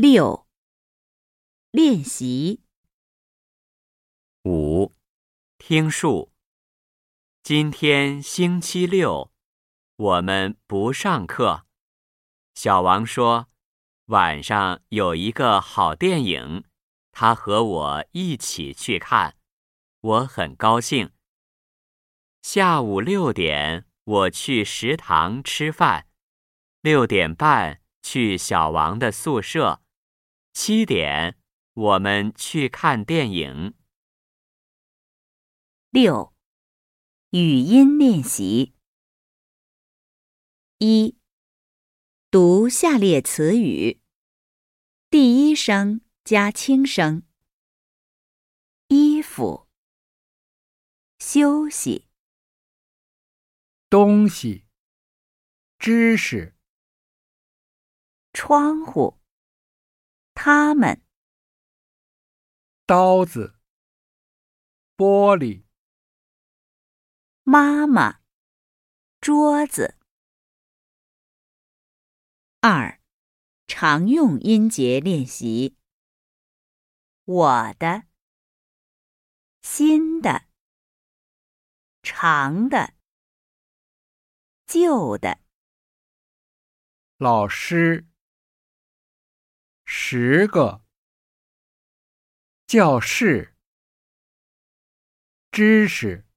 六、练习五、听数。今天星期六，我们不上课。小王说，晚上有一个好电影，他和我一起去看，我很高兴。下午六点，我去食堂吃饭，六点半去小王的宿舍。七点，我们去看电影。六、语音练习一、读下列词语，第一声加轻声。衣服、休息、东西、知识、窗户、他们、刀子、玻璃、妈妈、桌子。二、常用音节练习。我的、新的、长的、旧的、老师、十个、教室、知识。